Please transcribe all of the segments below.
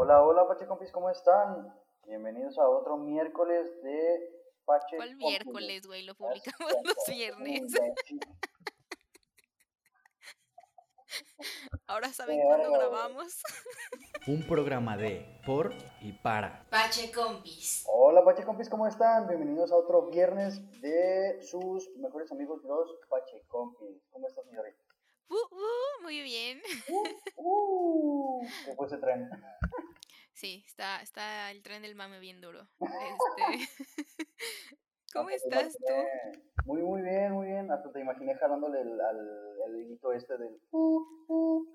Hola, hola Pache Compis, ¿cómo están? Bienvenidos a otro miércoles de Pache ¿Cuál Compis. miércoles, güey? Lo publicamos los viernes. Ahora saben cuándo grabamos. Un programa de, por y para. Pache Compis. Hola Pache Compis, ¿cómo están? Bienvenidos a otro viernes de sus mejores amigos, los Pache Compis. ¿Cómo estás, señorita? Uh, uh, muy bien. Uh, ¿Qué fue ese tren? Sí, está, está el tren del mame bien duro. Este... ¿Cómo estás tú? Muy, muy bien, muy bien. Hasta te imaginé jalándole el, al, el hilito este del... Uh, uh.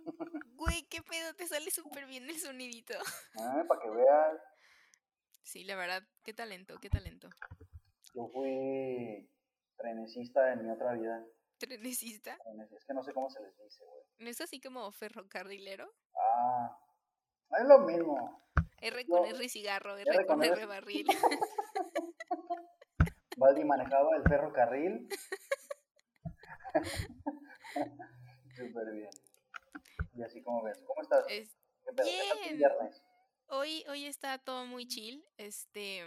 Güey, qué pedo, te sale súper bien el sonidito. Ah, para que veas, Sí, la verdad, qué talento, qué talento. yo fui trenesista en mi otra vida. ¿Trenesista? Trenes- Es que no sé cómo se les dice, güey. ¿No es así como ferrocarrilero? Ah, es lo mismo. R con No. R cigarro, R con R. Barril. Baldi manejaba el ferrocarril. Súper bien. Y así como ves. ¿Cómo estás? Es- ¿Qué bien. viernes? Hoy, hoy está todo muy chill. Este,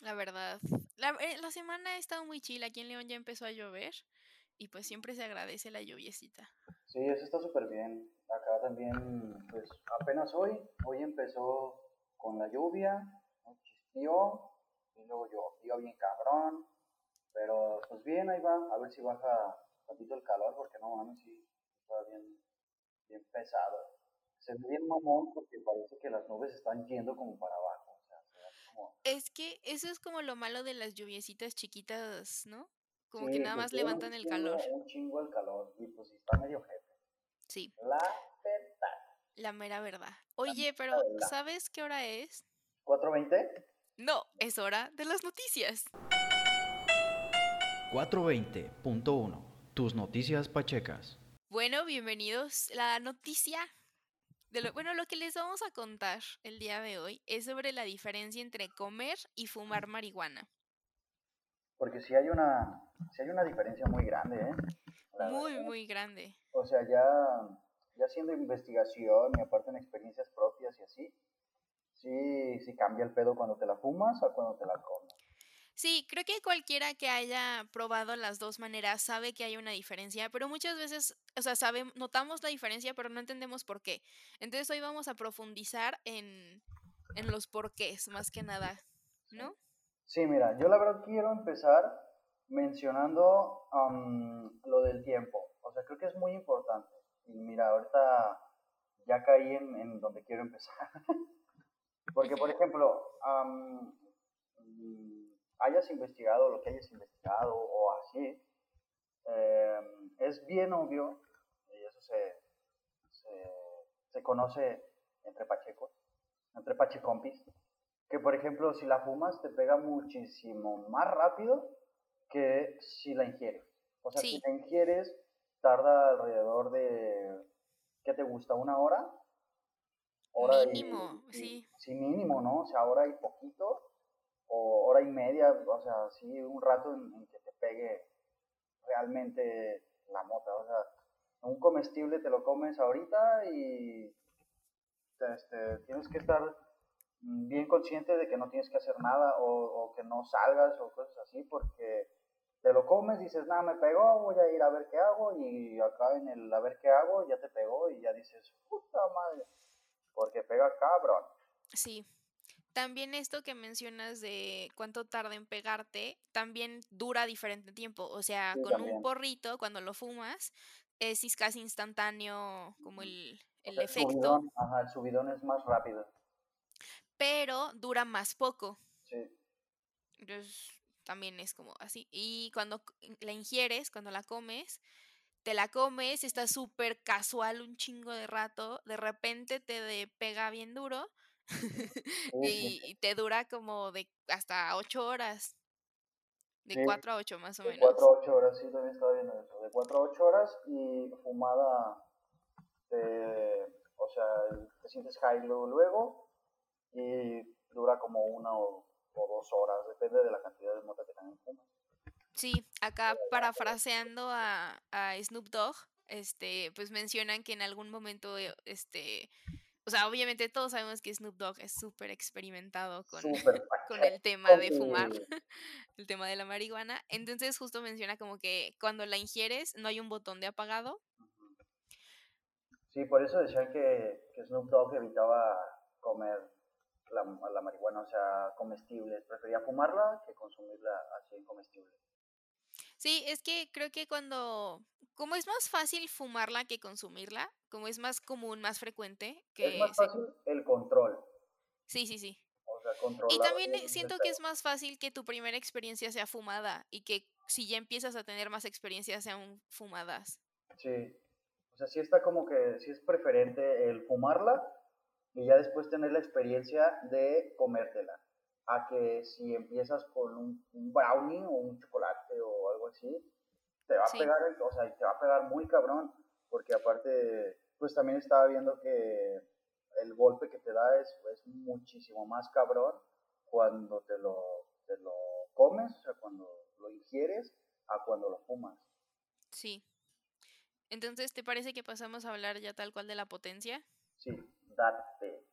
la verdad, la, la semana ha estado muy chill. Aquí en León ya empezó a llover y pues siempre se agradece la lluviecita. Sí, eso está súper bien. Acá también, pues apenas hoy, hoy empezó con la lluvia, ¿no? chispeó, y luego llovió bien cabrón, pero pues bien, ahí va, a ver si baja tantito el calor, porque no mames, sí, está bien, bien pesado. Se ve bien mamón porque parece que las nubes están yendo como para abajo, o sea, se ve así como... Es que eso es como lo malo de las lluviecitas chiquitas, ¿no? Como sí, que nada más levantan un el calor. Un chingo el calor, y pues sí está medio jefe. Sí, La verdad. la mera verdad. Oye, pero verdad. ¿sabes qué hora es? ¿420? No, es hora de las noticias. 420.1. Tus noticias pachecas. Bueno, bienvenidos. La noticia de lo, bueno, lo que les vamos a contar el día de hoy es sobre la diferencia entre comer y fumar marihuana. Porque sí hay una, sí hay una diferencia muy grande, ¿eh? La Muy, verdad. muy grande. O sea, ya, ya haciendo investigación y aparte en experiencias propias y así, sí, sí cambia el pedo cuando te la fumas o cuando te la comes. Sí, creo que cualquiera que haya probado las dos maneras sabe que hay una diferencia, pero muchas veces, o sea, sabe, notamos la diferencia, pero no entendemos por qué. Entonces hoy vamos a profundizar en, en los porqués, más que nada, ¿no? Sí, mira, yo la verdad quiero empezar mencionando am, lo del tiempo. O sea, creo que es muy importante. Y mira, ahorita ya caí en, donde quiero empezar. Porque, por ejemplo, am, mm, hayas investigado lo que hayas investigado o así, em, es bien obvio, y eso se, se, se conoce entre pachecos, entre pachecompis, que por ejemplo si la fumas te pega muchísimo más rápido que si la ingieres. O sea, si la ingieres tarda alrededor de, ¿qué te gusta? ¿Una hora? Hora y- Mínimo, y- sí. Sí, mínimo, ¿no? O sea, hora y poquito, o hora y media, o sea, sí, un rato en, en que te pegue realmente la mota. O sea, un comestible te lo comes ahorita y este, tienes que estar bien consciente de que no tienes que hacer nada o, o que no salgas o cosas así porque te lo comes, dices, nada, me pegó, voy a ir a ver qué hago y acá en el a ver qué hago ya te pegó y ya dices, puta madre, porque pega cabrón. Sí. También esto que mencionas de cuánto tarda en pegarte, también dura diferente tiempo. O sea, Sí, con también. un porrito, cuando lo fumas, es casi instantáneo como el, O el sea, el efecto, subidón, ajá, el subidón es más rápido. Pero dura más poco. Sí, Entonces, también es como así. Y cuando la ingieres, cuando la comes, te la comes, está súper casual un chingo de rato, de repente te de- pega bien duro y, y te dura como de hasta ocho horas, de Sí, 4 a 8 más o De menos. 4 a 8 horas, sí, también estaba viendo eso. De 4 a 8 horas y fumada, de, o sea, te sientes high luego, luego y dura como una o, o dos horas, depende de la cantidad de mota que también fumas. Sí, acá parafraseando a, a Snoop Dogg, este, pues mencionan que en algún momento, eh, este, o sea, obviamente todos sabemos que Snoop Dogg es súper experimentado con, con el tema de fumar, el tema de la marihuana. Entonces justo menciona como que cuando la ingieres no hay un botón de apagado. Sí, por eso decían que, que Snoop Dogg evitaba comer la, la marihuana, o sea, comestibles. Prefería fumarla que consumirla así en comestible. Sí, es que creo que cuando, como es más fácil fumarla que consumirla, como es más común, más frecuente, Es que más se... fácil el control, Sí, sí, sí. o sea, Y también eh, el, siento que es más fácil que tu primera experiencia sea fumada y que si ya empiezas a tener más experiencias sean fumadas. Sí, o sea, sí está como que, sí es preferente el fumarla y ya después tener la experiencia de comértela. A que si empiezas con un, un brownie o un chocolate o algo así, te va a pegar, o sea, te va a pegar muy cabrón, porque aparte, pues también estaba viendo que el golpe que te da es, es muchísimo más cabrón cuando te lo, te lo comes, o sea, cuando lo ingieres, a cuando lo fumas. sí. Entonces, ¿te parece que pasamos a hablar ya tal cual de la potencia? Sí, date.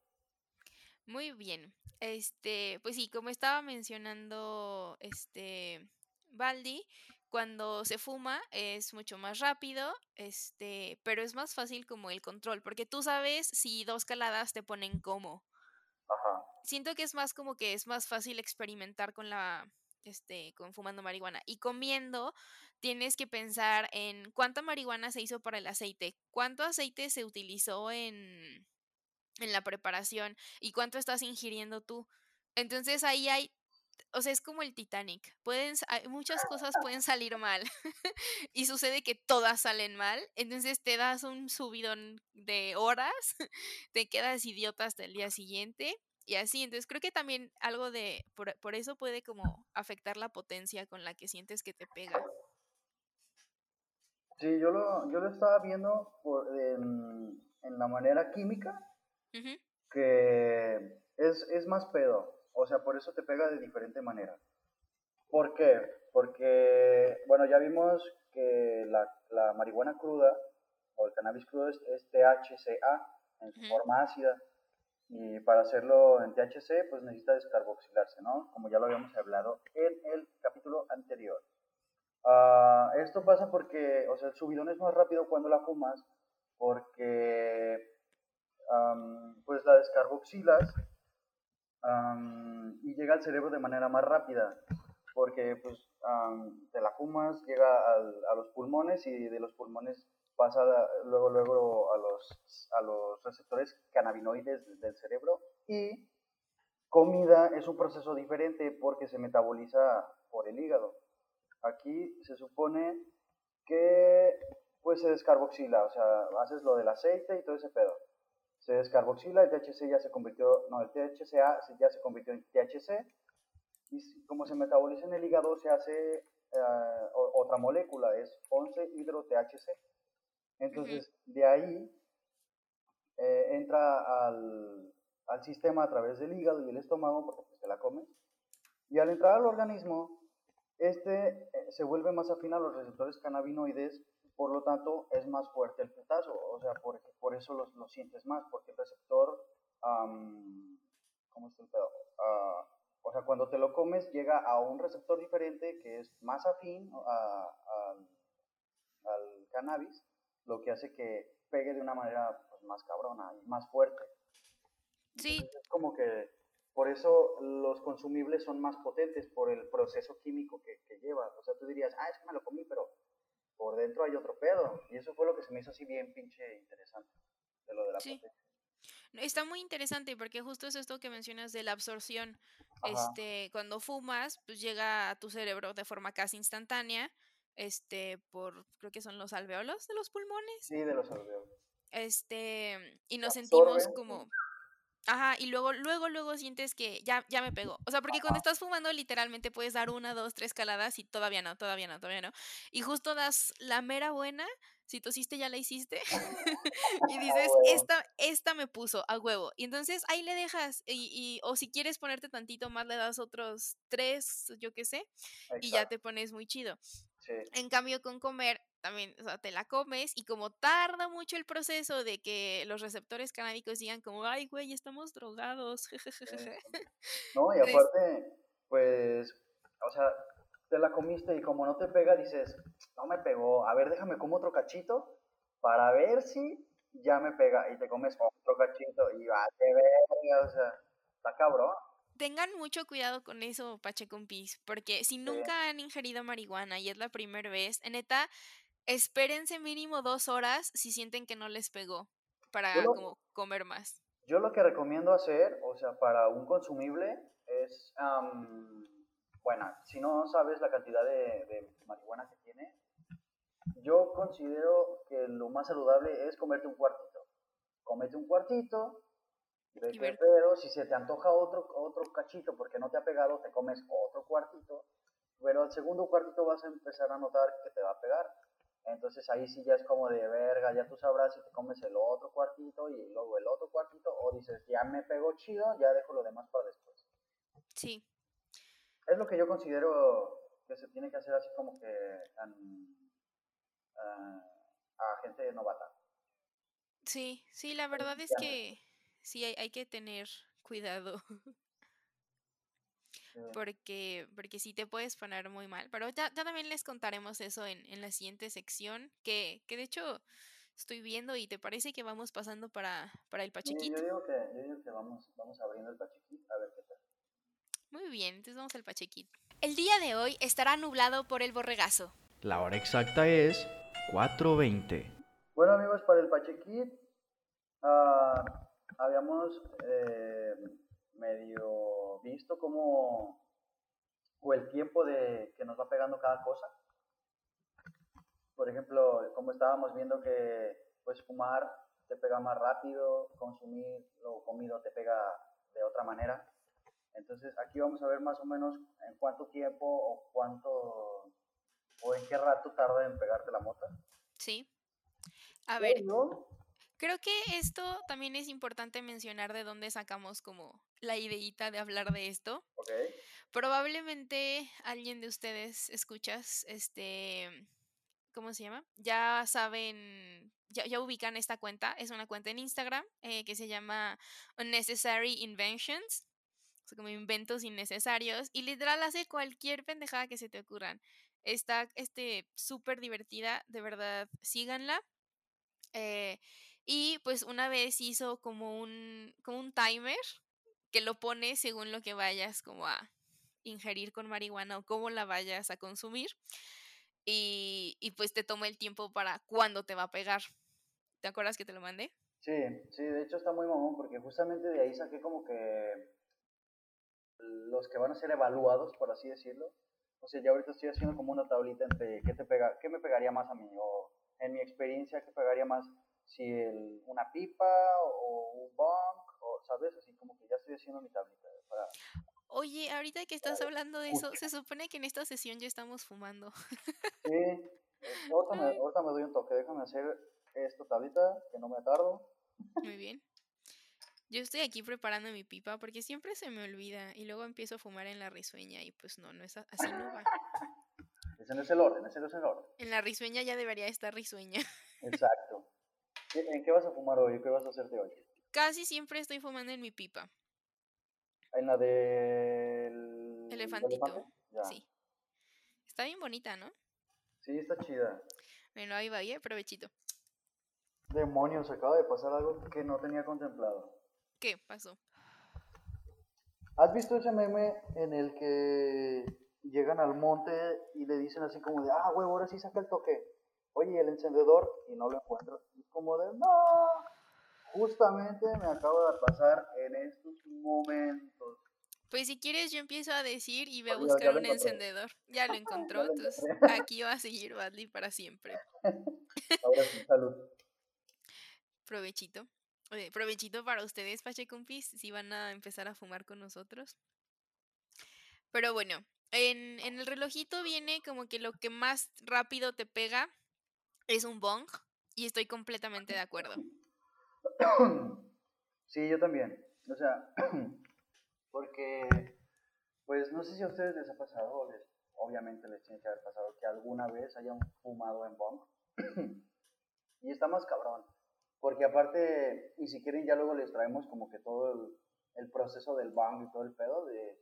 Muy bien. Este, pues sí, como estaba mencionando este Baldi, cuando se fuma es mucho más rápido, este, pero es más fácil como el control, porque tú sabes si dos caladas te ponen como. Ajá. Siento que es más como que es más fácil experimentar con la, este, con fumando marihuana. Y comiendo, tienes que pensar en cuánta marihuana se hizo para el aceite, cuánto aceite se utilizó en, en la preparación y cuánto estás ingiriendo tú. Entonces ahí hay, o sea, es como el Titanic. Pueden, muchas cosas pueden salir mal y sucede que todas salen mal. Entonces te das un subidón de horas, te quedas idiota hasta el día siguiente y así. Entonces creo que también algo de, por, por eso puede como afectar la potencia con la que sientes que te pega. Sí, yo lo, yo lo estaba viendo por, en, en la manera química, Que es, es más pedo. O sea, por eso te pega de diferente manera. ¿Por qué? Porque, bueno, ya vimos que la, la marihuana cruda o el cannabis crudo es, es THCA en su ujú. forma ácida. Y para hacerlo en THC, pues necesita descarboxilarse, ¿no? Como ya lo habíamos hablado en el capítulo anterior. Ah, esto pasa porque, o sea, el subidón es más rápido cuando la fumas, porque pues la descarboxilas y llega al cerebro de manera más rápida, porque pues te la fumas, llega a los pulmones y de los pulmones pasa luego luego a los, a los receptores cannabinoides del cerebro y comida es un proceso diferente porque se metaboliza por el hígado. Aquí se supone que pues se descarboxila, o sea, haces lo del aceite y todo ese pedo. Se descarboxila, el THC ya se convirtió, no, el THCA se- ya se convirtió en THC y como se metaboliza en el hígado se hace o- otra molécula, es 11-hidro-THC. Ujú. Entonces, de ahí eh, entra al, al sistema a través del hígado y el estómago, porque pues, te la comes, y al entrar al organismo, este eh, se vuelve más afín a los receptores cannabinoides, por lo tanto es más fuerte el putazo, o sea, por, por eso lo, lo sientes más, porque el receptor, am, ¿cómo está el pedo? Ah, o sea, cuando te lo comes llega a un receptor diferente que es más afín a- al- al cannabis, lo que hace que pegue de una manera pues, más cabrona y más fuerte. Sí, Entonces es como que por eso los consumibles son más potentes por el proceso químico que, que lleva. O sea, tú dirías, ah, es que me lo comí, pero por dentro hay otro pedo. Y eso fue lo que se me hizo así bien pinche interesante de lo de la sí. Está muy interesante porque justo es esto que mencionas de la absorción. Ajá, Este, cuando fumas, pues llega a tu cerebro de forma casi instantánea, este, por, creo que son los alveolos de los pulmones. sí, de los alveolos. Este, y nos sentimos como, ajá, y luego, luego, luego sientes que ya, ya me pegó. O sea, porque cuando estás fumando, literalmente puedes dar una, dos, tres caladas y todavía no, todavía no, todavía no. Y justo das la mera buena, si tosiste ya la hiciste, y dices, esta, esta me puso a huevo. Y entonces ahí le dejas, y, y- o si quieres ponerte tantito más, le das otros tres, yo qué sé, y ya te pones muy chido. sí. En cambio, con comer también, o sea, te la comes y como tarda mucho el proceso de que los receptores canábicos digan como, ay, güey, estamos drogados. no, y aparte, pues, o sea, te la comiste y como no te pega, dices, no me pegó, a ver, déjame como otro cachito para ver si ya me pega y te comes otro cachito y va, te verga, o sea, está cabrón. Tengan mucho cuidado con eso, Pachecompis, porque si nunca han ingerido marihuana y es la primera vez, neta, espérense mínimo dos horas si sienten que no les pegó para como comer más. Yo lo que recomiendo hacer, o sea, para un consumible es, bueno, si no sabes la cantidad de, de marihuana que tiene, yo considero que lo más saludable es comerte un cuartito. Comete un cuartito, pero si se te antoja otro, otro cachito porque no te ha pegado, te comes otro cuartito. Pero el segundo cuartito vas a empezar a notar que te va a pegar. Entonces ahí sí ya es como de verga, ya tú sabrás si te comes el otro cuartito y luego el otro cuartito, o dices, ya me pegó chido, ya dejo lo demás para después. Sí. Es lo que yo considero que se tiene que hacer así como que a gente novata. Sí, sí, la verdad es que sí hay, que tener cuidado. Porque, porque sí te puedes poner muy mal. Pero ya, también les contaremos eso en, en la siguiente sección. Que, que de hecho estoy viendo y te parece que vamos pasando para, para el pachequito. yo digo que, yo digo que vamos, vamos abriendo el pachequito a ver qué tal. Muy bien, entonces vamos al pachequito. El día de hoy estará nublado por el borregazo. La hora exacta es 4.20. Bueno amigos, para el Pachequit uh, habíamos eh, medio visto cómo o el tiempo de que nos va pegando cada cosa. Por ejemplo, como estábamos viendo que pues fumar te pega más rápido, consumir lo comido te pega de otra manera. Entonces aquí vamos a ver más o menos en cuánto tiempo o cuánto o en qué rato tarda en pegarte la mota. Sí. A ver, creo que esto también es importante mencionar de dónde sacamos como la ideita de hablar de esto. Okay. Probablemente alguien de ustedes escuchas, este, ¿cómo se llama? Ya saben, ya, ya ubican esta cuenta, es una cuenta en Instagram eh, que se llama Unnecessary Inventions como inventos innecesarios, y literal hace cualquier pendejada que se te ocurran. Está este súper divertida, de verdad, síganla. Eh, y pues una vez hizo como un, como un timer que lo pone según lo que vayas como a ingerir con marihuana o cómo la vayas a consumir. Y, y pues te toma el tiempo para cuándo te va a pegar. ¿Te acuerdas que te lo mandé? Sí, sí, de hecho está muy mamón porque justamente de ahí saqué como que los que van a ser evaluados, por así decirlo, o sea, ya ahorita estoy haciendo como una tablita entre qué, te pega, qué me pegaría más a mí, o en mi experiencia, qué pegaría más, si el, una pipa o un bong, o, ¿sabes? Así como que ya estoy haciendo mi tablita. Para... Oye, ahorita que estás hablando de eso, se supone que en esta sesión ya estamos fumando. Sí, eh, ahorita me, ahorita me doy un toque, déjame hacer esta tablita, que no me tardo. Muy bien. Yo estoy aquí preparando mi pipa porque siempre se me olvida y luego empiezo a fumar en la risueña y pues no, no es así no va. Ese no es el orden, ese no es el orden. En la risueña ya debería estar risueña. Exacto. ¿En qué vas a fumar hoy? ¿Qué vas a hacerte hoy? Casi siempre estoy fumando en mi pipa. En la del... Elefantito. Sí. Está bien bonita, ¿no? Sí, está chida. Bueno, ahí va, bien, provechito. Demonios, acaba de pasar algo que no tenía contemplado. ¿Qué pasó? ¿Has visto ese meme en el que llegan al monte y le dicen así como de, ah, huevo, ahora sí saca el toque? Oye, el encendedor, y no lo encuentro. Y como de, no, justamente me acaba de pasar en estos momentos. Pues si quieres yo empiezo a decir y voy a buscar un encendedor. Ya lo encontró, entonces aquí va a seguir Badly para siempre. Ahora sí, salud. Provechito provechito para ustedes, Pachecumpis, si van a empezar a fumar con nosotros. Pero bueno, en, en, el relojito viene como que lo que más rápido te pega es un bong y estoy completamente de acuerdo. Sí, yo también. O sea, porque, pues no sé si a ustedes les ha pasado, les, obviamente les tiene que haber pasado que alguna vez hayan fumado en bong y está más cabrón. Porque aparte, y si quieren ya luego les traemos como que todo el, proceso del bang y todo el pedo de,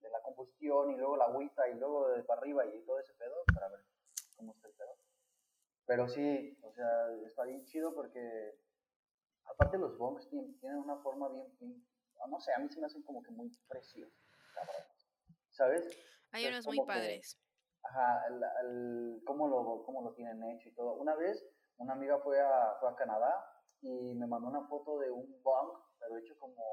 de la combustión y luego la agüita y luego de para arriba y todo ese pedo para ver cómo está el pedo. Pero sí, o sea, está bien chido porque aparte los bongs tienen, una forma bien, bien, no sé, a mí se me hacen como que muy preciosos. ¿Sabes? Hay unos muy que- padres. Ajá, el, el- cómo, lo, cómo lo tienen hecho y todo. Una vez, una amiga fue a, fue a Canadá y me mandó una foto de un bong, pero hecho como,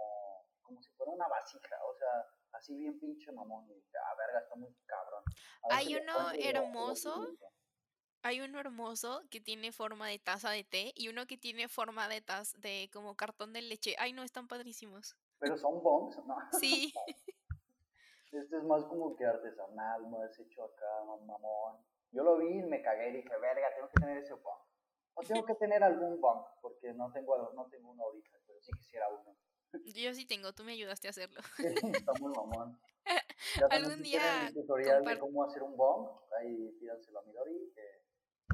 como si fuera una vasija, o sea, así bien pinche mamón. Y dije, ah, verga, está muy cabrón. Hay uno hermoso. Hay uno hermoso que tiene forma de taza de té y uno que tiene forma de taza de como cartón de leche. Ay, no, están padrísimos. Pero son bongs, ¿no? Sí, Este es más como que artesanal, más hecho acá, ma- mamón. Yo lo vi y me cagué y dije, verga, tengo que tener ese bong. O tengo que tener algún bong, porque no tengo, no tengo uno ahorita, pero sí quisiera uno. yo sí tengo, tú me ayudaste a hacerlo. Está muy mamón. Ya Algún día tutorial de cómo hacer un bong, ahí pídanselo a Midori, que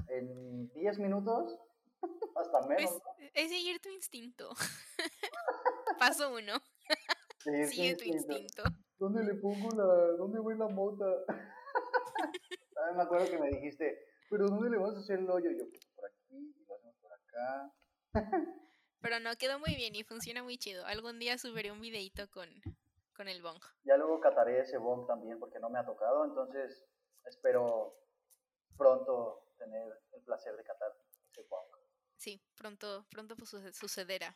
en 10 minutos, hasta menos, Es, es seguir tu instinto. Paso uno, Sí, sigue tu instinto. ¿Dónde le pongo la, dónde voy la mota? También me acuerdo que me dijiste, pero ¿dónde le vas a hacer el hoyo? Y yo, pues por aquí, y lo hacemos por acá. Pero no, quedó muy bien y funciona muy chido. Algún día subiré un videito con, con el bong. Ya luego cataré ese bong también porque no me ha tocado, entonces espero pronto tener el placer de catar ese bong. Sí, pronto, pronto pues, suce- sucederá.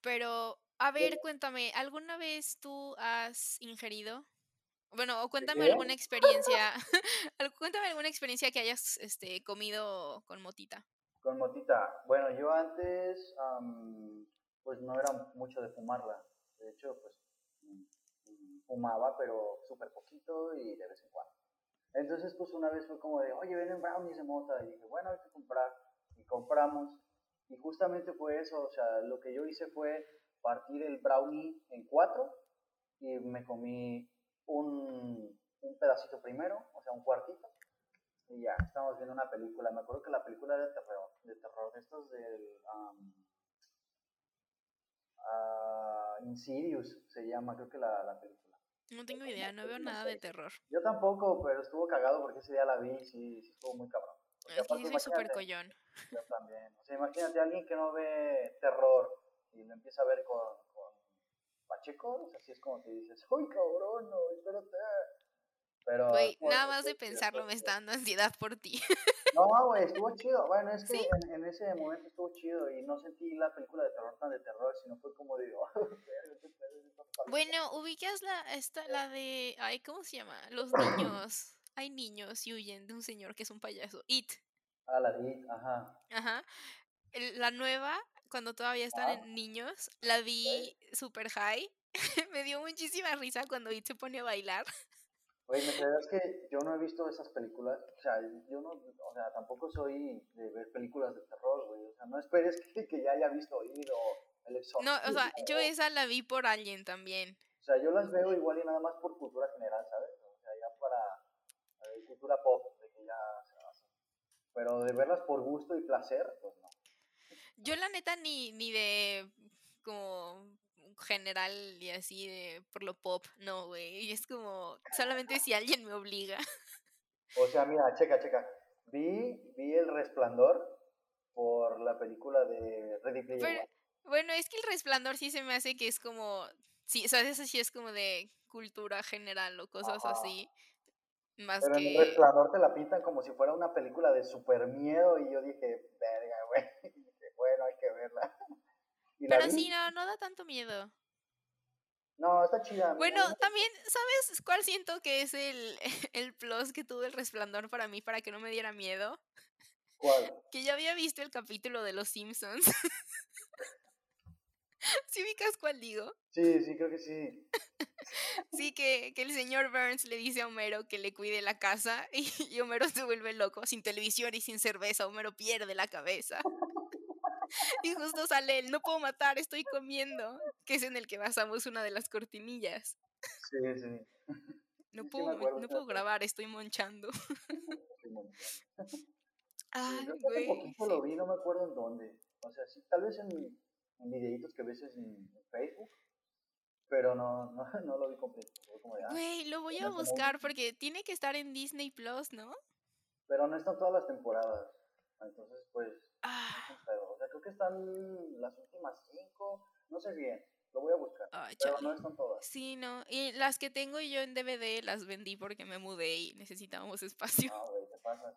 Pero, a ver, cuéntame, ¿alguna vez tú has ingerido? Bueno, o cuéntame qué? alguna experiencia, cuéntame alguna experiencia que hayas este, comido con motita. Con motita, bueno, yo antes am, pues no era mucho de fumarla, de hecho pues mm, mm, fumaba pero súper poquito y de vez en cuando. Entonces pues una vez fue como de, oye, venden brownies de mota y dije, bueno, hay que comprar y compramos y justamente fue eso, o sea, lo que yo hice fue partir el brownie en cuatro y me comí un, un pedacito primero, o sea, un cuartito y ya, estábamos viendo una película. Me acuerdo que la película era de terror, de terror, de estos del um, Insidious se llama, creo que la, la película. No tengo idea, no veo nada de terror. Yo tampoco, pero estuvo cagado porque ese día la vi y sí, sí estuvo muy cabrón. Porque Es que sí soy súper collón. Yo también. O sea, imagínate a alguien que no ve terror y lo empieza a ver con, con Pacheco, o sea, así es como que dices, ¡ay, cabrón, no, espérate! Pero, Güey, estuvo- nada más de pensarlo me está dando ansiedad por ti. No, güey, estuvo chido. Bueno, es que Sí. en, en ese momento estuvo chido y no sentí la película de terror tan de terror, sino fue como de, oh, verga, qué pedo es esta película". Bueno, ubicas la, esta, la de, ay, ¿cómo se llama? Los niños. Hay niños y huyen de un señor que es un payaso. It. Ah, la de It, ajá. Ajá. La nueva, cuando todavía están en niños, la vi super high. Me dio muchísima risa cuando It se pone a bailar. Oye, ¿me creerás que yo no he visto esas películas? O sea, yo no, o sea, tampoco soy de ver películas de terror, güey. O sea, no esperes que, que ya haya visto It o El No, Exorcista. o sea, yo esa la vi por alguien también. O sea, yo las veo igual y nada más por cultura general, ¿sabes? O sea, ya para eh, cultura pop, de que ya se hace. Pero de verlas por gusto y placer, pues no. Yo la neta ni, ni de como general y así de por lo pop, no, güey. Y es como solamente si alguien me obliga. O sea, mira, checa, checa. Vi, vi El Resplandor por la película de Ready Player Pero, One. bueno, es que el resplandor sí se me hace que es como, sí, o sea, eso sí es como de cultura general o cosas Ajá. así. Más Pero en El que... Resplandor te la pintan como si fuera una película de super miedo y yo dije, verga, güey. Dije, bueno, hay que verla. Y la Pero sí, no, no da tanto miedo. No, está chida. Bueno, también, ¿sabes cuál siento que es el, el plus que tuvo el resplandor para mí para que no me diera miedo? ¿Cuál? Que ya había visto el capítulo de Los Simpsons. ¿Sí ubicas cuál digo? Sí, sí, creo que sí. Sí, que, que el señor Burns le dice a Homero que le cuide la casa y, y Homero se vuelve loco. Sin televisión y sin cerveza, Homero pierde la cabeza. Y justo sale él, no puedo matar, estoy comiendo, que es en el que basamos una de las cortinillas. Sí, sí. No puedo, acuerdo, no puedo grabar, estoy monchando. sí, bueno. Ay, güey. poquito sí. lo vi, no me acuerdo en dónde. O sea, sí, tal vez en, en videitos que ves en, en Facebook, pero no, no, no lo vi completo. Fue como de, ah, Güey, lo voy a muy- buscar porque tiene que estar en Disney Plus, ¿no? Pero no están todas las temporadas. Entonces, pues, Ah, creo que están las últimas cinco, no sé bien, lo voy a buscar. ay, Pero chale. no están todas. Sí, no. Y las que tengo yo en DVD las vendí porque me mudé y necesitábamos espacio. No, güey, te pasas.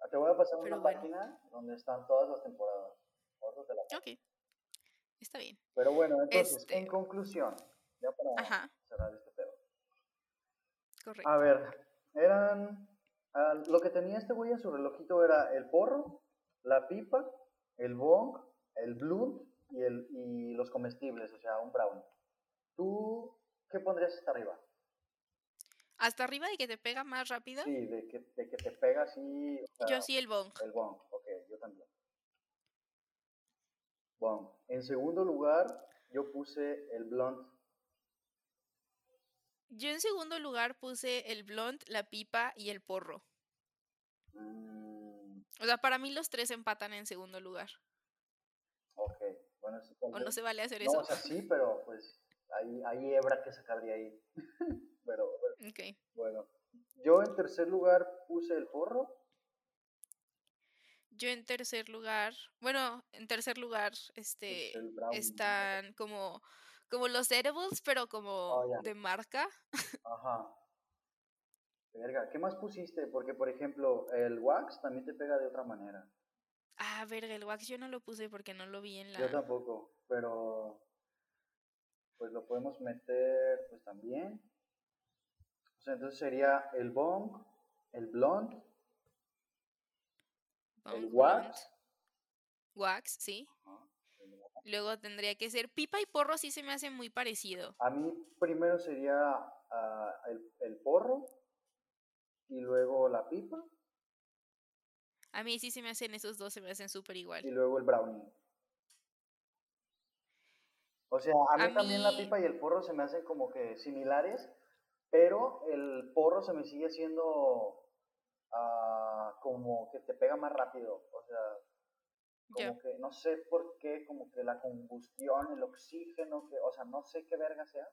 Ah, Te voy a pasar Pero una bueno. página donde están todas las temporadas. Te la paso. Ok. Está bien. Pero bueno, entonces, Este- en conclusión, ya para Ajá, cerrar este pedo. correcto. A ver, eran. ah, lo que tenía este güey en su relojito era el porro, la pipa, el bong, el blunt y, el, y los comestibles, o sea, un brownie. ¿Tú qué pondrías hasta arriba? Hasta arriba de que te pega más rápido. Sí, de que, de que te pega así. o sea, Yo sí el bong. El bong, ok, yo también. Bong. En segundo lugar, yo puse el blunt. Yo en segundo lugar puse el blunt, la pipa y el porro. Mm, O sea, para mí los tres empatan en segundo lugar. ok, bueno, sí, ¿O no se vale hacer No, eso? o sea, sí, pero pues hay, hay hebra que sacar de ahí. pero bueno, Ok. bueno. Yo en tercer lugar puse el porro. Yo en tercer lugar, bueno, en tercer lugar, este, brownie. están como, como los edibles, pero como Oh, ya. de marca. Ajá. Verga, ¿qué más pusiste? Porque, por ejemplo, el wax también te pega de otra manera. Ah, verga, el wax yo no lo puse porque no lo vi en Yo la... tampoco, pero pues lo podemos meter pues también. O sea, entonces sería el bong, el blonde, el wax. Wax, sí. Luego tendría que ser pipa y porro, sí se me hace muy parecido. A mí primero sería ah, el, el porro y luego la pipa A mí sí se me hacen esos dos, se me hacen súper y igual. luego el brownie. O sea, a mí A también la pipa y el porro se me hacen como que similares, pero el porro se me sigue haciendo ah, como que te pega más rápido. O sea, como que no sé por qué, como que la combustión, el oxígeno, que, o sea, no sé qué verga sea,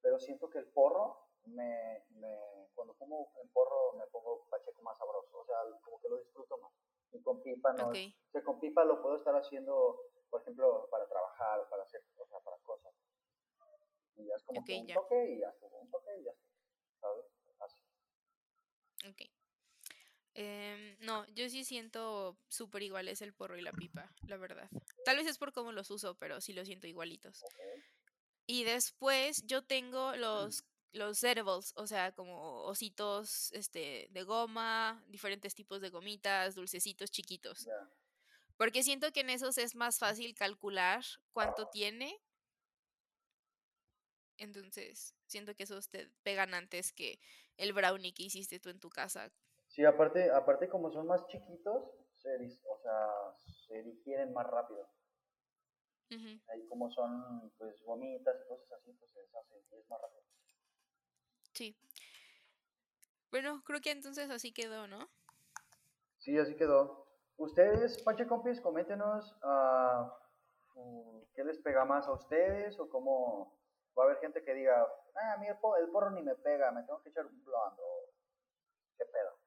pero siento que el porro me, me cuando fumo el porro me pongo pacheco más sabroso, o sea, como que lo disfruto más. Y con pipa no, Ok. o sea, con pipa lo puedo estar haciendo, por ejemplo, para trabajar o para hacer, o sea, para cosas. Y ya es como que un ya. toque y ya un toque y ya ¿sabes? Así. Ok. Em, no, yo sí siento súper iguales el porro y la pipa, la verdad. Tal vez es por cómo los uso, pero sí los siento igualitos. Y después yo tengo los, los edibles, o sea, como ositos este, de goma, diferentes tipos de gomitas, dulcecitos chiquitos. Porque siento que en esos es más fácil calcular cuánto tiene. Entonces, siento que esos te pegan antes que el brownie que hiciste tú en tu casa. Sí, aparte, aparte como son más chiquitos, se, o sea, se digieren más rápido. Ahí como son pues gomitas y cosas así, pues se y es más rápido. Sí. Bueno, creo que entonces así quedó, ¿no? Sí, así quedó. Ustedes, Panche Compis, coméntenos ah, mm, qué les pega más a ustedes o cómo va a haber gente que diga, ah, a mí el, po- el porro ni me pega, me tengo que echar un blond o qué pedo.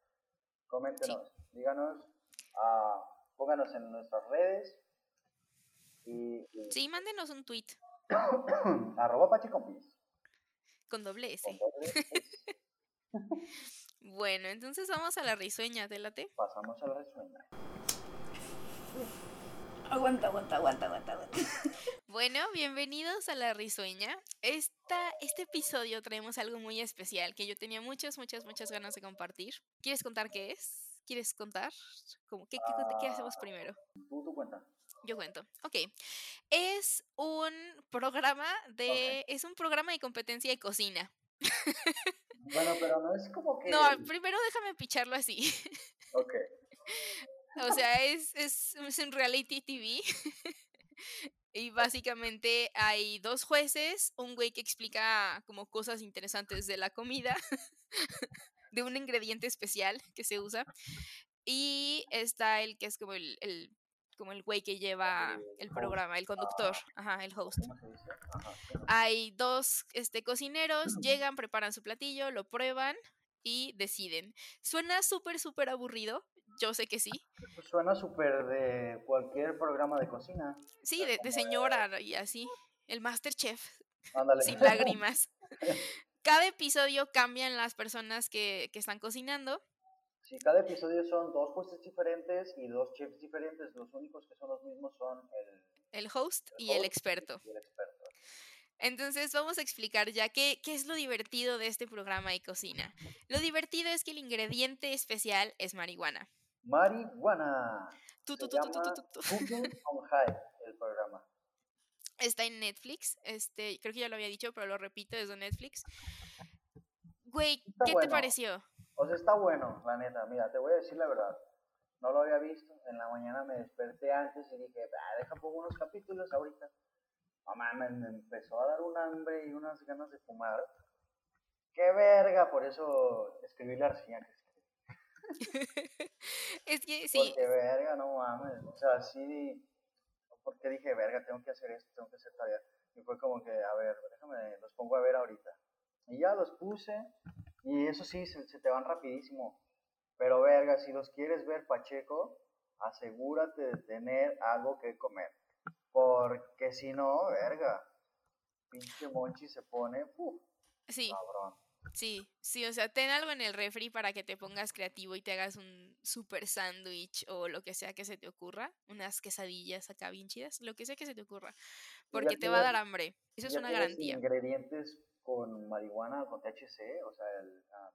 Coméntenos, díganos, ah, pónganos en nuestras redes y, y Sí, mándenos un tweet arroba Panche Compis. Con doble S. Con doble S. Bueno, entonces vamos a la risueña, ¿te late? Pasamos a la resuena. Aguanta, aguanta, aguanta, aguanta, aguanta. Bueno, bienvenidos a la risueña. Esta, este episodio traemos algo muy especial que yo tenía muchas, muchas, muchas ganas de compartir. ¿Quieres contar qué es? ¿Quieres contar? ¿Cómo? ¿Qué, qué, qué hacemos primero? Tú. Yo cuento. Ok. Es un programa de. Es un programa de competencia de cocina. Bueno, pero no es como que... No, primero déjame picharlo así. Ok. O sea, es, es, es un reality TV. Y básicamente hay dos jueces, un güey que explica como cosas interesantes de la comida, de un ingrediente especial que se usa, Y está el que es como el, el como el güey que lleva El programa, el conductor, ajá, el host. Hay dos este, cocineros, llegan, preparan su platillo, lo prueban y deciden. Suena súper, súper aburrido, yo sé que sí. Suena súper de cualquier programa de cocina. Sí, de, de señora y así. El Masterchef, Ándale. sin lágrimas. Cada episodio cambian las personas que, que están cocinando. Sí, cada episodio son dos puestos diferentes y dos chefs diferentes. Los únicos que son los mismos son el, El host el y el host experto. y el experto. Entonces vamos a explicar ya qué, qué es lo divertido de este programa de cocina. Lo divertido es que el ingrediente especial es marihuana. Marihuana. Tu, Se tu, tu, tu, llama. Cooking on High, el programa. Está en Netflix. Este, creo que ya lo había dicho, pero lo repito, es de Netflix. Güey, Está ¿qué te pareció? O sea, está bueno, la neta. Mira, te voy a decir la verdad. No lo había visto. En la mañana me desperté antes y dije, ah, deja pongo unos capítulos ahorita. No mames, me empezó a dar un hambre y unas ganas de fumar. ¡Qué verga! Por eso escribí la reseña que escribí. es que sí, Porque verga, no mames. O sea, sí. Porque dije, verga, tengo que hacer esto, tengo que hacer tarea. Y fue como que, a ver, déjame, los pongo a ver ahorita. Y ya los puse. Y eso sí, se, se te van rapidísimo. Pero verga, si los quieres ver, Pacheco, asegúrate de tener algo que comer. Porque si no, verga, pinche Monchi se pone, uf, sí, cabrón. Sí, sí, o sea, ten algo en el refri para que te pongas creativo y te hagas un super sándwich o lo que sea que se te ocurra, unas quesadillas acá bien chidas, lo que sea que se te ocurra, porque te va a dar hambre, eso es una garantía. ingredientes con marihuana, con THC, o sea, el ah,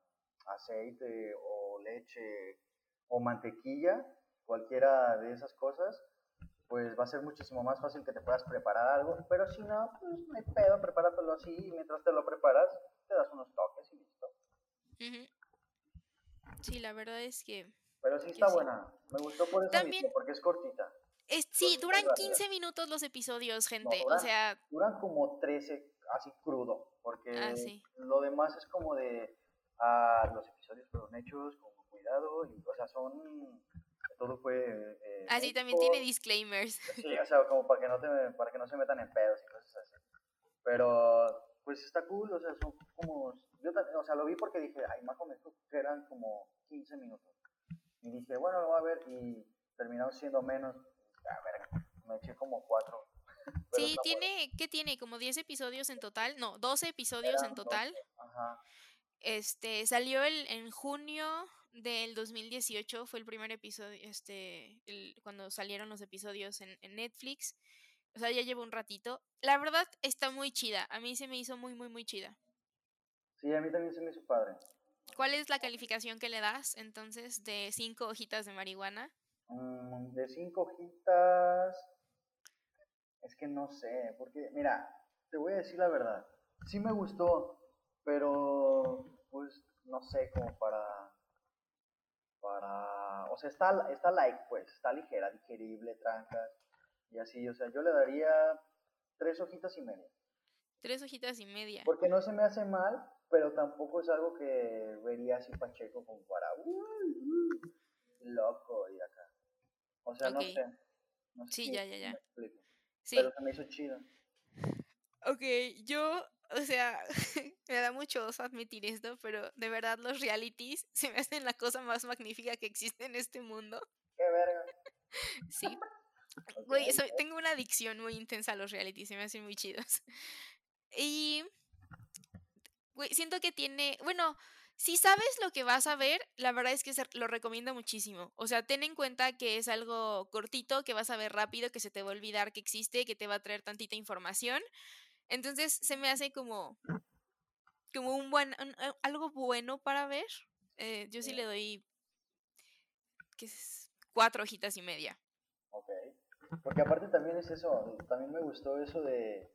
aceite o leche o mantequilla, cualquiera de esas cosas, pues va a ser muchísimo más fácil que te puedas preparar algo, pero si no, pues no hay pedo, prepáratelo así y mientras te lo preparas, te das unos toques Sí, la verdad es que Pero sí está sí. buena, me gustó por eso También- mismo, porque es cortita. es, sí, duran rápida. 15 minutos los episodios, gente, o duran- sea, Duran como 13, así crudo, porque Ah, sí. lo demás es como de, ah, los episodios fueron hechos con cuidado, y, o sea, son, todo fue... Eh, así también hecho- tiene disclaimers. Sí, o sea, como para que no, te, para que no se metan en pedos y cosas así. Pero, pues está cool, o sea, son como, yo también, o sea, lo vi porque dije, ay, más o menos que eran como 15 minutos. Y dije, bueno, lo voy a ver, y terminaron siendo menos, a ver, me eché como 4. Sí, tiene, ¿qué tiene? Como 10 episodios en total, no, 12 episodios en total. Ajá. Este, salió el, en junio del 2018, fue el primer episodio, este, el- cuando salieron los episodios en, en Netflix. O sea, ya llevo un ratito. La verdad está muy chida. A mí se me hizo muy, muy, muy chida. Sí, a mí también se me hizo padre. ¿Cuál es la calificación que le das entonces de cinco hojitas de marihuana? Mm, de cinco hojitas, es que no sé, porque, mira, te voy a decir la verdad, sí me gustó, pero, pues, no sé, como para, para, o sea, está, está light, pues, está ligera, digerible, trancas, y así, o sea, yo le daría tres hojitas y media, Tres hojitas y media. porque no se me hace mal, pero tampoco es algo que vería así Pacheco como para, "Uy, uy, loco, y acá, o sea, no sé. No sé Sí, si ya, ya, ya. Sí. Pero se me hizo chido. Ok, yo, o sea, me da mucho oso admitir esto, pero de verdad los realities se me hacen la cosa más magnífica que existe en este mundo. Qué verga. Sí. Güey, tengo una adicción muy intensa a los realities, se me hacen muy chidos. Y, siento que tiene, bueno, si sabes lo que vas a ver, la verdad es que se- lo recomiendo muchísimo. O sea, ten en cuenta que es algo cortito, que vas a ver rápido, que se te va a olvidar que existe, que te va a traer tantita información. Entonces, se me hace como, como un buen, a- algo bueno para ver. Eh, yo sí le doy, ¿qué es? Cuatro hojitas y media. Ok. Porque aparte también es eso, también me gustó eso de,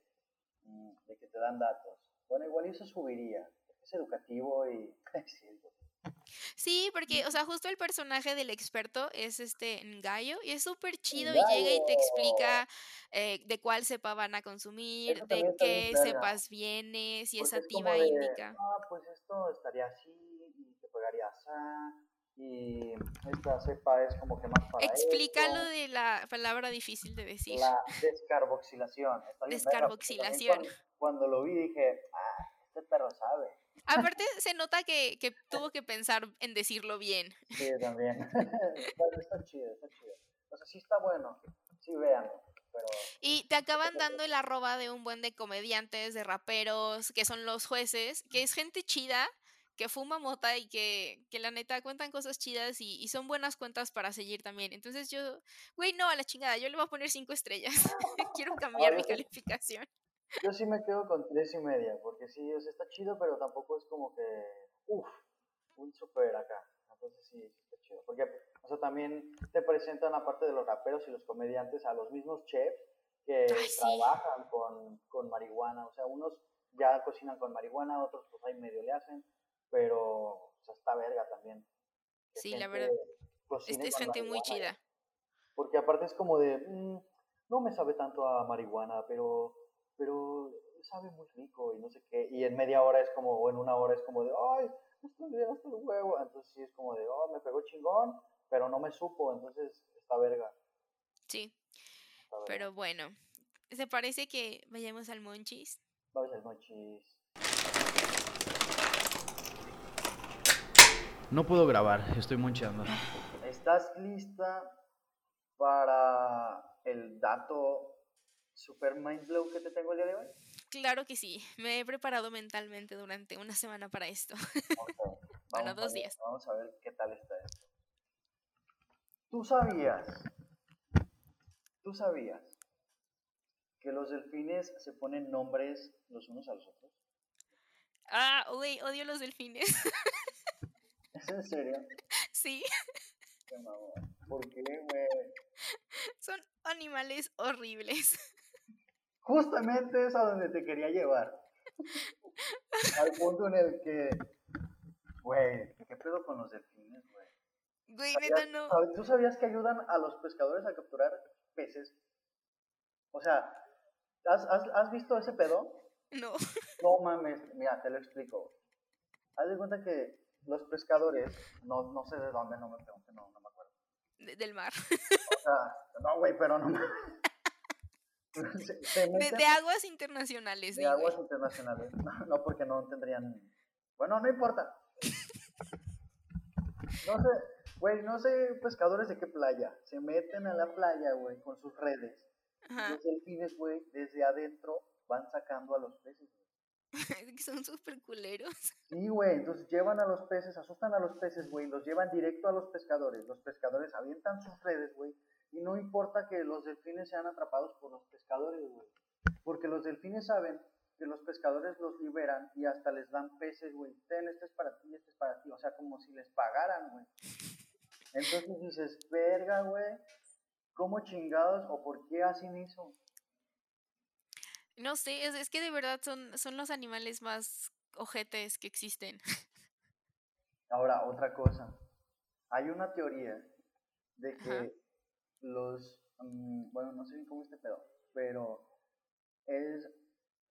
de que te dan datos. Bueno, igual eso subiría. Es educativo y... sí, porque, o sea, justo el personaje del experto es este Ngayo y es súper chido y llega y te explica eh, de cuál cepa van a consumir, Eso de qué cepas viene, si es Porque es índica. No, pues esto estaría así y te pegaría así. Y esta cepa es como que más para Explícalo esto. de la palabra difícil de decir. La descarboxilación. Está Descarboxilación. Cuando, cuando lo vi dije, ah, este perro sabe. Aparte, se nota que, que tuvo que pensar en decirlo bien. Sí, también. está, está chido, está chido. O sea, sí está bueno. Sí, véanlo. Pero Y te acaban dando el arroba de un buen de comediantes, de raperos, que son los jueces, que es gente chida, que fuma mota y que, que la neta cuentan cosas chidas y, y son buenas cuentas para seguir también. Entonces yo, güey, no, a la chingada, yo le voy a poner cinco estrellas. Quiero cambiar mi calificación. yo sí me quedo con tres y media, porque sí, o sea, está chido, pero tampoco es como que, uff, un super acá. Entonces sí, está chido. Porque, o sea, también te presentan, aparte de los raperos y los comediantes, a los mismos chefs que Ay, sí. trabajan con, con marihuana. O sea, unos ya cocinan con marihuana, otros pues ahí medio le hacen, pero, o sea, está verga también. que Sí, la verdad, Esta es gente muy chida. Porque aparte es como de, "Mm, no me sabe tanto a marihuana, pero, pero sabe muy rico y no sé qué. Y en media hora es como, o en una hora es como de, ay, estoy bien hasta el huevo. Entonces sí es como de, oh, me pegó chingón, pero no me supo. Entonces está verga. Sí, Está verga. pero bueno. ¿Se parece que vayamos al Monchis? Vamos al mochis. No puedo grabar, estoy moncheando. ¿Estás lista para el dato super mind blow que te tengo el día de hoy? Claro que sí. Me he preparado mentalmente durante una semana para esto. Bueno, dos ver- días. Vamos a ver qué tal está esto. ¿Tú sabías? ¿Tú sabías que los delfines se ponen nombres los unos a los otros? Ah, güey, odio los delfines. ¿Es en serio? sí, Qué mamón. ¿Por qué, güey? son animales horribles. Justamente es a donde te quería llevar. Al punto en el que, güey, ¿qué pedo con los delfines, güey? Güey, neta ¿Sabías- no. ¿Tú sabías que ayudan a los pescadores a capturar peces? O sea, ¿has, has, has visto ese pedo? No. No mames, mira, te lo explico. Haz de cuenta que los pescadores, no, no sé de dónde, no me pregunten, no, no me acuerdo. de- del mar. O sea, no, güey, pero no mames. Se, se De, meten de aguas internacionales, de güey. aguas internacionales. No, no, porque no tendrían. Bueno, no importa. No sé, güey, no sé pescadores de qué playa. Se meten a la playa, güey, con sus redes. Ajá. los delfines, güey, desde adentro van sacando a los peces. Son súper culeros. Sí, güey, entonces llevan a los peces, asustan a los peces, güey, los llevan directo a los pescadores. Los pescadores avientan sus redes, güey, y no importa que los delfines sean atrapados por los pescadores, güey. Porque los delfines saben que los pescadores los liberan y hasta les dan peces, güey. Ten, este es para ti, este es para ti. O sea, como si les pagaran, güey. Entonces dices, verga, güey, ¿cómo chingados o por qué hacen eso? No sé, es, es que de verdad son, son los animales más ojetes que existen. Ahora, otra cosa. Hay una teoría de que Ajá. los, mm, bueno, no sé bien cómo este pedo, pero es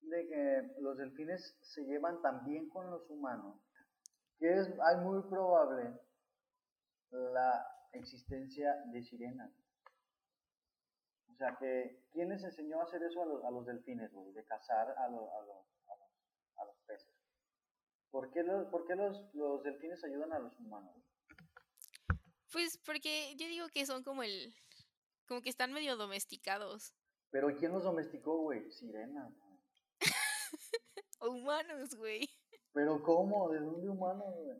de que los delfines se llevan tan bien con los humanos que es hay muy probable la existencia de sirenas. O sea que, ¿quién les enseñó a hacer eso a los, a los delfines, güey? De cazar a, lo- a, los, a, los, a los peces. ¿Por qué, los, por qué los, los delfines ayudan a los humanos? Pues porque yo digo que son como el. como que están medio domesticados. Pero ¿quién los domesticó, güey? Sirenas. güey. O humanos, güey. ¿Pero cómo? ¿De dónde humanos, güey?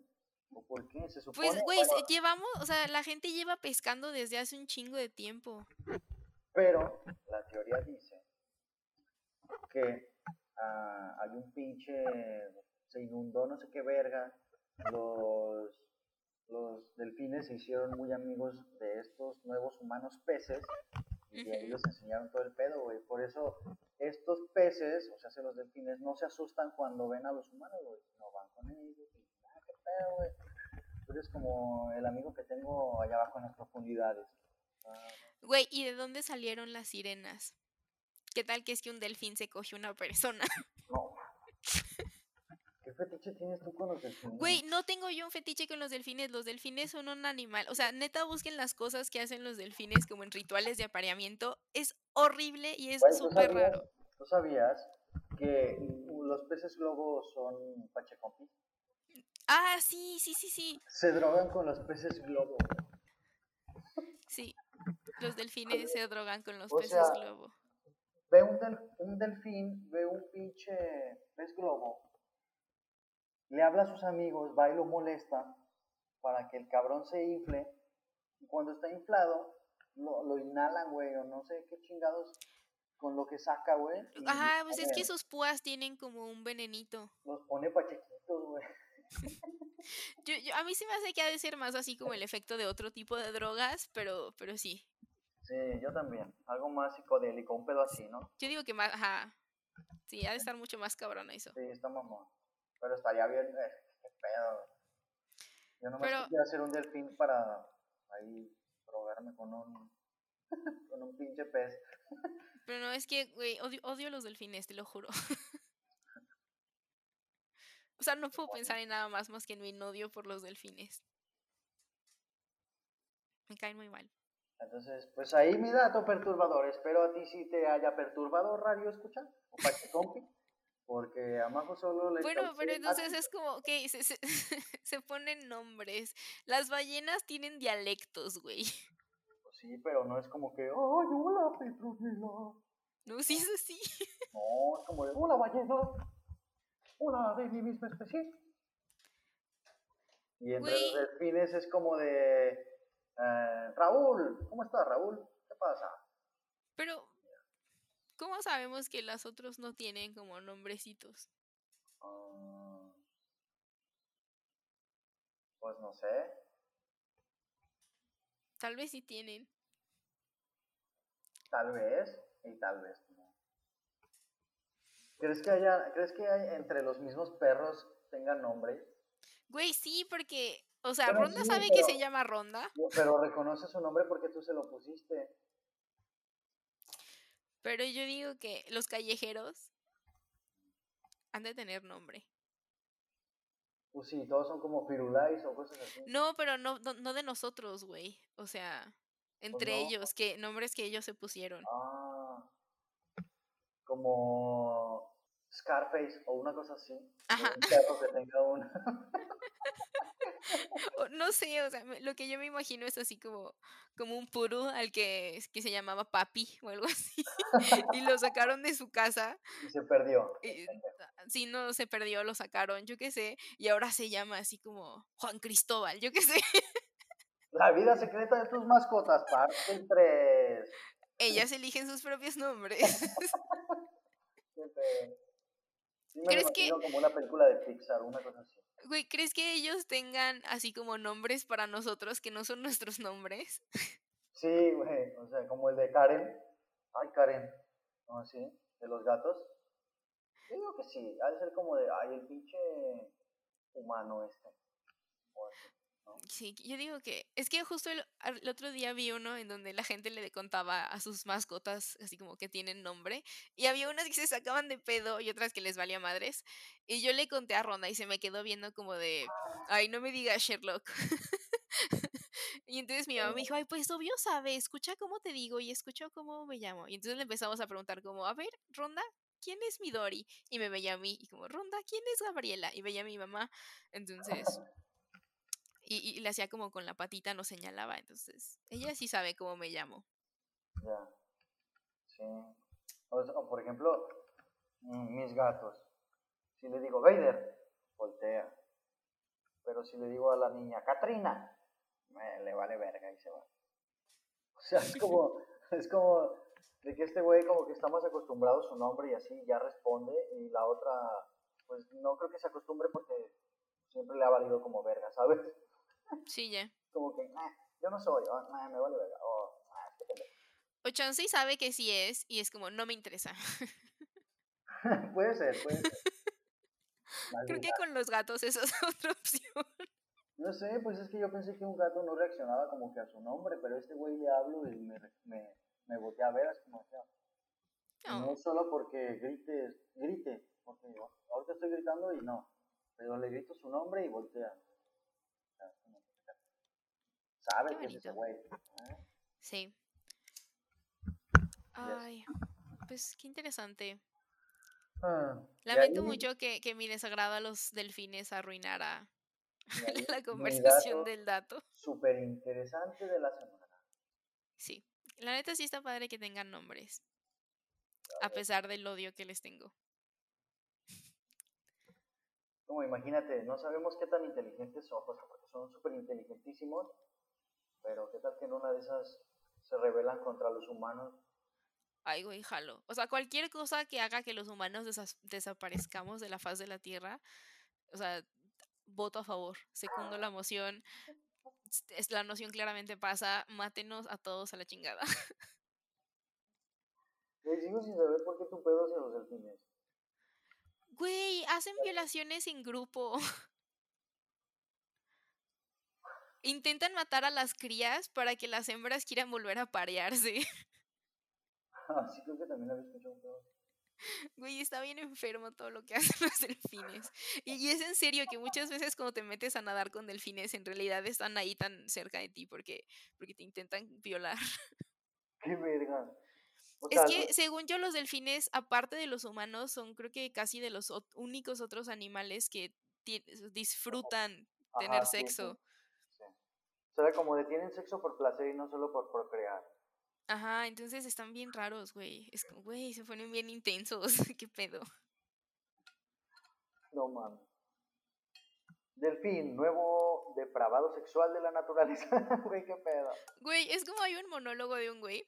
¿O por qué? Se supone... Pues, güey, llevamos, o sea, la gente lleva pescando desde hace un chingo de tiempo. Pero la teoría dice que ah, hay un pinche... Se inundó no sé qué verga. Los, los delfines se hicieron muy amigos de estos nuevos humanos peces. Y ahí les enseñaron todo el pedo, güey. Por eso estos peces, o sea, se los delfines, no se asustan cuando ven a los humanos, güey. No van con ellos. Y, ah, qué pedo, güey. Tú eres como el amigo que tengo allá abajo en las profundidades. Ah, Güey, ¿y de dónde salieron las sirenas? ¿Qué tal que es que un delfín se coge una persona? no. Qué fetiche tienes tú con los delfines? Güey, no tengo yo un fetiche con los delfines. Los delfines son un animal. O sea, neta, busquen las cosas que hacen los delfines como en rituales de apareamiento. Es horrible y es Güey, ¿tú súper raro. ¿Tú sabías que los peces globos son pachecompis? Ah, sí, sí, sí, sí. Se drogan con los peces globo. Sí. Los delfines se drogan con los O peces sea, globo. Ve un, del- un delfín, ve un pinche pez globo, le habla a sus amigos, va y lo molesta para que el cabrón se infle. Y cuando está inflado, lo, lo inhalan, güey, o no sé qué chingados con lo que saca, güey. Ajá, pues es que sus púas tienen como un venenito. Los pone pachequitos, güey. Yo, yo- a mí se me hace que ha de ser más así como el efecto de otro tipo de drogas, pero, pero sí. Sí, yo también. Algo más psicodélico, un pedo así, ¿no? Yo digo que más, ajá. Sí, ha de estar mucho más cabrón eso. Sí, está mamón. Pero estaría bien, eh, qué pedo. Yo nomás Pero- quisiera hacer un delfín para ahí drogarme con un, con un pinche pez. Pero no, es que, güey, odio, odio los delfines, te lo juro. o sea, no puedo pensar en nada más más que en mi odio por los delfines. Me caen muy mal. Entonces, pues ahí mi dato perturbador. Espero a ti sí te haya perturbado radio escucha o pachecompi. Porque a Majo solo le Bueno, pero entonces es como que se, se, se ponen nombres. Las ballenas tienen dialectos, güey. Pues sí, pero no es como que, ay, hola, Petronila. No, sí es así. No, es como de, hola, ballena. Hola, de mi misma especie. Y entre Güey. los delfines es como de, Raúl, ¿cómo estás, Raúl? ¿Qué pasa? Pero, ¿cómo sabemos que las otros no tienen como nombrecitos? Ah, pues no sé. Tal vez sí tienen. Tal vez y tal vez no. ¿Crees que haya, crees que hay entre los mismos perros tengan nombre? Güey, sí, porque, o sea, Pero Ronda sí, sabe que se llama Ronda, Pero reconoce su nombre porque tú se lo pusiste. pero yo digo que los callejeros han de tener nombre. Pues sí, todos son como firulais o cosas así. No, pero no, no, no de nosotros, güey. O sea, entre no. ellos, que nombres que ellos se pusieron. Ah, como Scarface o una cosa así. Ajá. Un perro que tenga un... No sé, o sea, lo que yo me imagino es así como, como un puro al que, que se llamaba Papi o algo así. y lo sacaron de su casa. y se perdió. Y, si no se perdió, lo sacaron, yo qué sé. Y ahora se llama así como Juan Cristóbal, yo qué sé. La vida secreta de tus mascotas, parte 3. Ellas eligen sus propios nombres. Sí me ¿Crees que- como una película de Pixar, una cosa así. Güey, ¿crees que ellos tengan así como nombres para nosotros que no son nuestros nombres? Sí, güey, o sea, como el de Karen. Ay, Karen. ¿No así? De los gatos. Yo digo que sí, ha de ser como de, ay, el pinche humano este. O así. Sí, yo digo que es que justo el, el otro día vi uno en donde la gente le contaba a sus mascotas así como que tienen nombre y había unas que se sacaban de pedo y otras que les valía madres y yo le conté a Ronda y se me quedó viendo como de, ay, no me digas Sherlock. Y entonces mi mamá me dijo, ay, pues obvio sabe, escucha cómo te digo y escucha cómo me llamo. Y entonces le empezamos a preguntar como, a ver, Ronda, ¿quién es mi Dori? Y me veía a mí y como, Ronda, ¿quién es Gabriela? Y veía a mi mamá. Entonces, y, y le hacía como con la patita, nos señalaba. Entonces, ella sí sabe cómo me llamo. Ya. Sí. O, por ejemplo, mm, mis gatos. Si le digo Vader, voltea. Pero si le digo a la niña Katrina, me le vale verga y se va. O sea, es como, es como de que este güey como que está más acostumbrado a su nombre y así ya responde y la otra, pues no creo que se acostumbre porque siempre le ha valido como verga, ¿sabes? Sí, ya. Como que, "Nah, yo no soy, oh, nah, me vale verga, oh, nah, pendejo". O Chansey sabe que sí es y es como, no me interesa. puede ser, puede ser. Creo que con los gatos esa es otra opción. No sé, pues es que yo pensé que un gato no reaccionaba como que a su nombre, pero este güey le hablo y me, me, me voltea a ver, es como que, No. no solo porque grite, grite, porque yo ahorita estoy gritando y no, Pero le grito su nombre y voltea. O sea, como que Sabe Qué que es ese güey. ¿eh? Sí. Ay, pues qué interesante. Ah, Lamento ahí, mucho que, que mi desagrado a los delfines arruinara ahí, la conversación dato del dato. Súper interesante de la semana. Sí. La neta sí está padre que tengan nombres. A pesar del odio que les tengo. Como imagínate, no sabemos qué tan inteligentes son, pues, porque son súper inteligentísimos, pero qué tal que en una de esas se rebelan contra los humanos. Ay, güey, jalo. O sea, cualquier cosa que haga que los humanos desaparezcamos de la faz de la Tierra, o sea, voto a favor. Secundo la moción. Es- Es, la noción claramente pasa. Mátenos a todos a la chingada. Y sigo sin saber por qué tu pedo hacia los delfines. Güey, hacen violaciones en grupo. Intentan matar a las crías para que las hembras quieran volver a parearse. Ah, sí, creo que también había escuchado. Güey, está bien enfermo todo lo que hacen los delfines. Y, y es en serio que muchas veces cuando te metes a nadar con delfines, en realidad están ahí tan cerca de ti porque, porque te intentan violar. Qué verga. O Es que, según yo, los delfines, aparte de los humanos, son creo que casi de los únicos otros animales que disfrutan tener ajá, sí, sí, sexo. sí. O sea, como de tienen sexo por placer y no solo por procrear. Ajá, entonces están bien raros, güey. Es como, güey, se ponen bien intensos. ¿Qué pedo? No mames. Delfín, nuevo depravado sexual de la naturaleza. Güey, qué pedo. Güey, es como hay un monólogo de un güey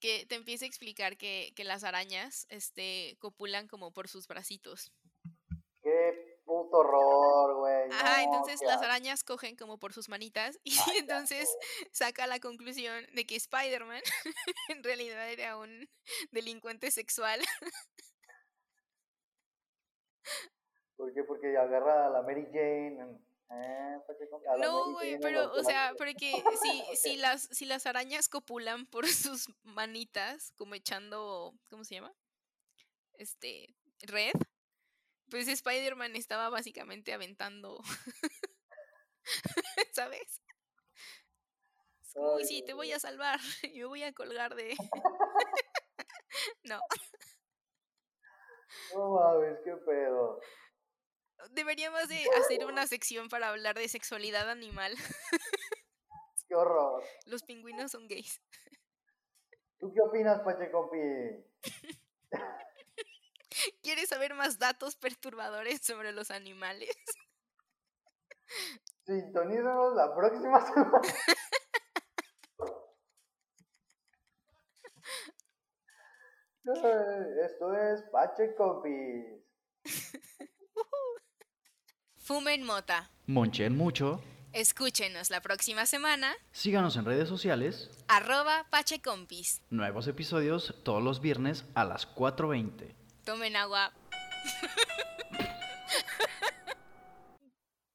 que te empieza a explicar que, que las arañas este, copulan como por sus bracitos. Puto horror, güey. Ajá, no, entonces las arañas cogen como por sus manitas y Ay, entonces saca la conclusión de que Spider-Man en realidad era un delincuente sexual. ¿Por qué? Porque agarra a la Mary Jane. Eh, la No, güey, pero, o sea, porque si, si, las, si las arañas copulan por sus manitas, como echando, ¿cómo se llama? Este, red, pues Spider-Man estaba básicamente aventando, ¿sabes? Uy, sí, te voy a salvar, y me voy a colgar de... no, No mames, qué pedo. deberíamos de hacer una sección para hablar de sexualidad animal. Qué horror. Los pingüinos son gays. ¿Tú qué opinas, Pachecompi? ¿Quieres saber más datos perturbadores sobre los animales? Sintonízanos la próxima semana. Esto es Pachecompis. Fumen mota. Monchen mucho. Escúchenos la próxima semana. Síganos en redes sociales. Arroba pachecompis. Nuevos episodios todos los viernes a las 4.20. Tomen agua.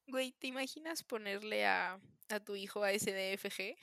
Güey, ¿te imaginas ponerle a, a tu hijo a SDFG?